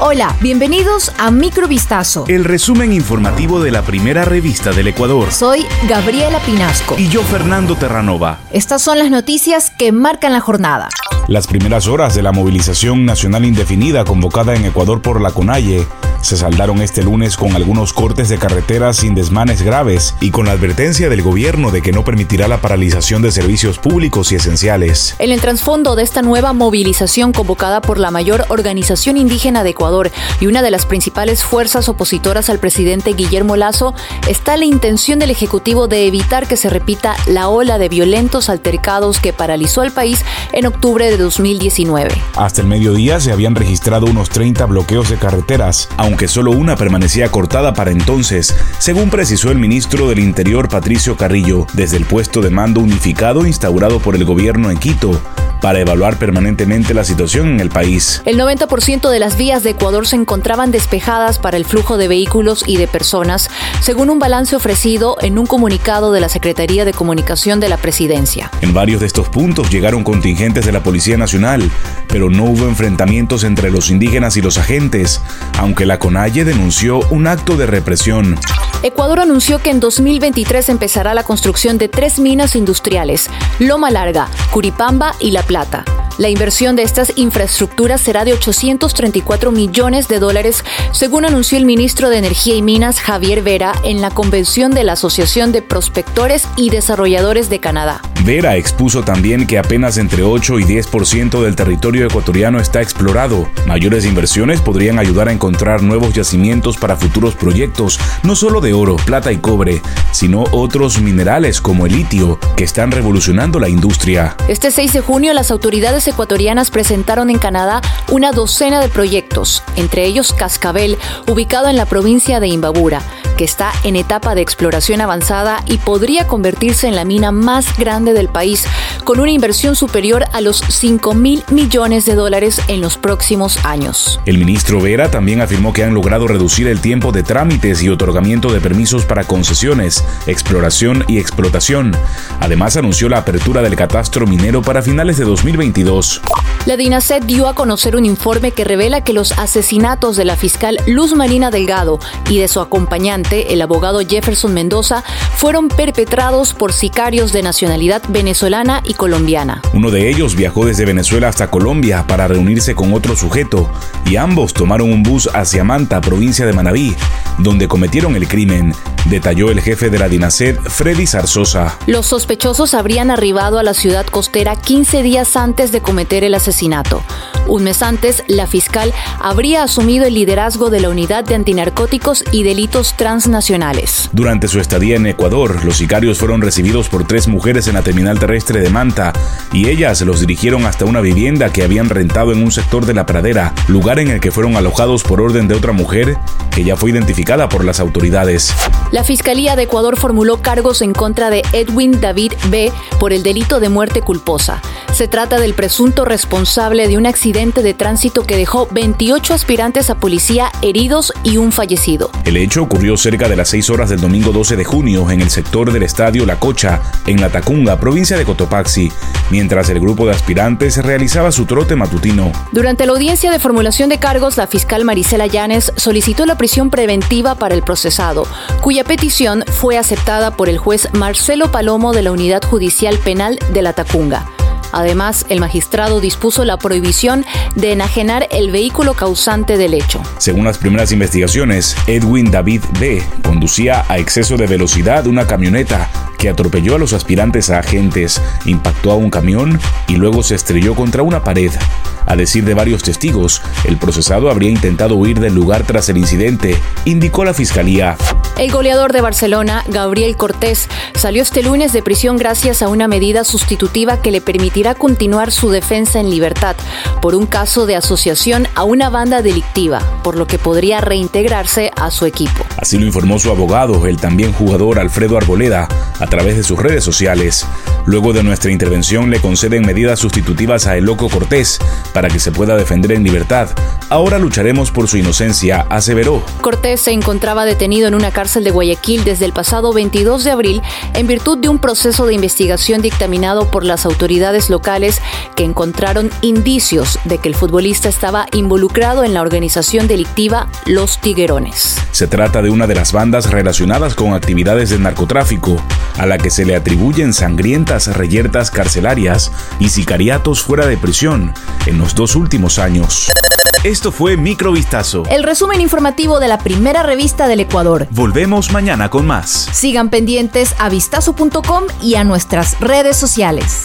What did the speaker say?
Hola, bienvenidos a Microvistazo. El resumen informativo de la primera revista del Ecuador. Soy Gabriela Pinasco. Y yo Fernando Terranova. Estas son las noticias que marcan la jornada. Las primeras horas de la movilización nacional indefinida convocada en Ecuador por la CONAIE se saldaron este lunes con algunos cortes de carreteras sin desmanes graves y con la advertencia del gobierno de que no permitirá la paralización de servicios públicos y esenciales. En el trasfondo de esta nueva movilización convocada por la mayor organización indígena de Ecuador y una de las principales fuerzas opositoras al presidente Guillermo Lazo está la intención del Ejecutivo de evitar que se repita la ola de violentos altercados que paralizó al país en octubre de 2019. Hasta el mediodía se habían registrado unos 30 bloqueos de carreteras, aunque solo una permanecía cortada para entonces, según precisó el ministro del Interior Patricio Carrillo, desde el puesto de mando unificado instaurado por el gobierno en Quito para evaluar permanentemente la situación en el país. El 90% de las vías de Ecuador se encontraban despejadas para el flujo de vehículos y de personas, según un balance ofrecido en un comunicado de la Secretaría de Comunicación de la Presidencia. En varios de estos puntos llegaron contingentes de la Policía Nacional, pero no hubo enfrentamientos entre los indígenas y los agentes, aunque la CONAIE denunció un acto de represión. Ecuador anunció que en 2023 empezará la construcción de tres minas industriales, Loma Larga, Curipamba y La Plata. La inversión de estas infraestructuras será de 834 millones de dólares, según anunció el ministro de Energía y Minas Javier Vera en la convención de la Asociación de Prospectores y Desarrolladores de Canadá. Vera expuso también que apenas entre 8 y 10% del territorio ecuatoriano está explorado. Mayores inversiones podrían ayudar a encontrar nuevos yacimientos para futuros proyectos, no solo de oro, plata y cobre, sino otros minerales como el litio, que están revolucionando la industria. Este 6 de junio las autoridades ecuatorianas presentaron en Canadá una docena de proyectos, entre ellos Cascabel, ubicado en la provincia de Imbabura, que está en etapa de exploración avanzada y podría convertirse en la mina más grande del país, con una inversión superior a los 5 mil millones de dólares en los próximos años. El ministro Vera también afirmó que han logrado reducir el tiempo de trámites y otorgamiento de permisos para concesiones, exploración y explotación. Además, anunció la apertura del catastro minero para finales de 2022. La DINASET dio a conocer un informe que revela que los asesinatos de la fiscal Luz Marina Delgado y de su acompañante, el abogado Jefferson Mendoza, fueron perpetrados por sicarios de nacionalidad venezolana y colombiana. Uno de ellos viajó desde Venezuela hasta Colombia para reunirse con otro sujeto y ambos tomaron un bus hacia Manta, provincia de Manabí, donde cometieron el crimen, detalló el jefe de la DINASET, Freddy Zarzosa. Los sospechosos habrían arribado a la ciudad costera 15 días antes de cometer el asesinato. Un mes antes, la fiscal habría asumido el liderazgo de la Unidad de Antinarcóticos y Delitos Transnacionales. Durante su estadía en Ecuador, los sicarios fueron recibidos por tres mujeres en la terminal terrestre de Manta y ellas los dirigieron hasta una vivienda que habían rentado en un sector de la pradera, lugar en el que fueron alojados por orden de otra mujer que ya fue identificada por las autoridades. La Fiscalía de Ecuador formuló cargos en contra de Edwin David B. por el delito de muerte culposa. Se trata del presunto responsable de un accidente de tránsito que dejó 28 aspirantes a policía heridos y un fallecido. El hecho ocurrió cerca de las 6 horas del domingo 12 de junio en el sector del estadio La Cocha, en La Tacunga, provincia de Cotopaxi, mientras el grupo de aspirantes realizaba su trote matutino. Durante la audiencia de formulación de cargos, la fiscal Marisela Llanes solicitó la prisión preventiva para el procesado, cuya petición fue aceptada por el juez Marcelo Palomo de la Unidad Judicial Penal de La Tacunga. Además, el magistrado dispuso la prohibición de enajenar el vehículo causante del hecho. Según las primeras investigaciones, Edwin David B. conducía a exceso de velocidad una camioneta que atropelló a los aspirantes a agentes, impactó a un camión y luego se estrelló contra una pared. A decir de varios testigos, el procesado habría intentado huir del lugar tras el incidente, indicó la fiscalía. El goleador de Barcelona, Gabriel Cortés, salió este lunes de prisión gracias a una medida sustitutiva que le permitirá continuar su defensa en libertad por un caso de asociación a una banda delictiva, por lo que podría reintegrarse a su equipo. Así lo informó su abogado, el también jugador Alfredo Arboleda, a través de sus redes sociales. Luego de nuestra intervención le conceden medidas sustitutivas a El Loco Cortés para que se pueda defender en libertad, Ahora lucharemos por su inocencia, aseveró. Cortés se encontraba detenido en una cárcel de Guayaquil desde el pasado 22 de abril en virtud de un proceso de investigación dictaminado por las autoridades locales que encontraron indicios de que el futbolista estaba involucrado en la organización delictiva Los Tiguerones. Se trata de una de las bandas relacionadas con actividades de narcotráfico, a la que se le atribuyen sangrientas reyertas carcelarias y sicariatos fuera de prisión en los dos últimos años. Esto fue Microvistazo. El resumen informativo de la primera revista del Ecuador. Volvemos mañana con más. Sigan pendientes a vistazo.com y a nuestras redes sociales.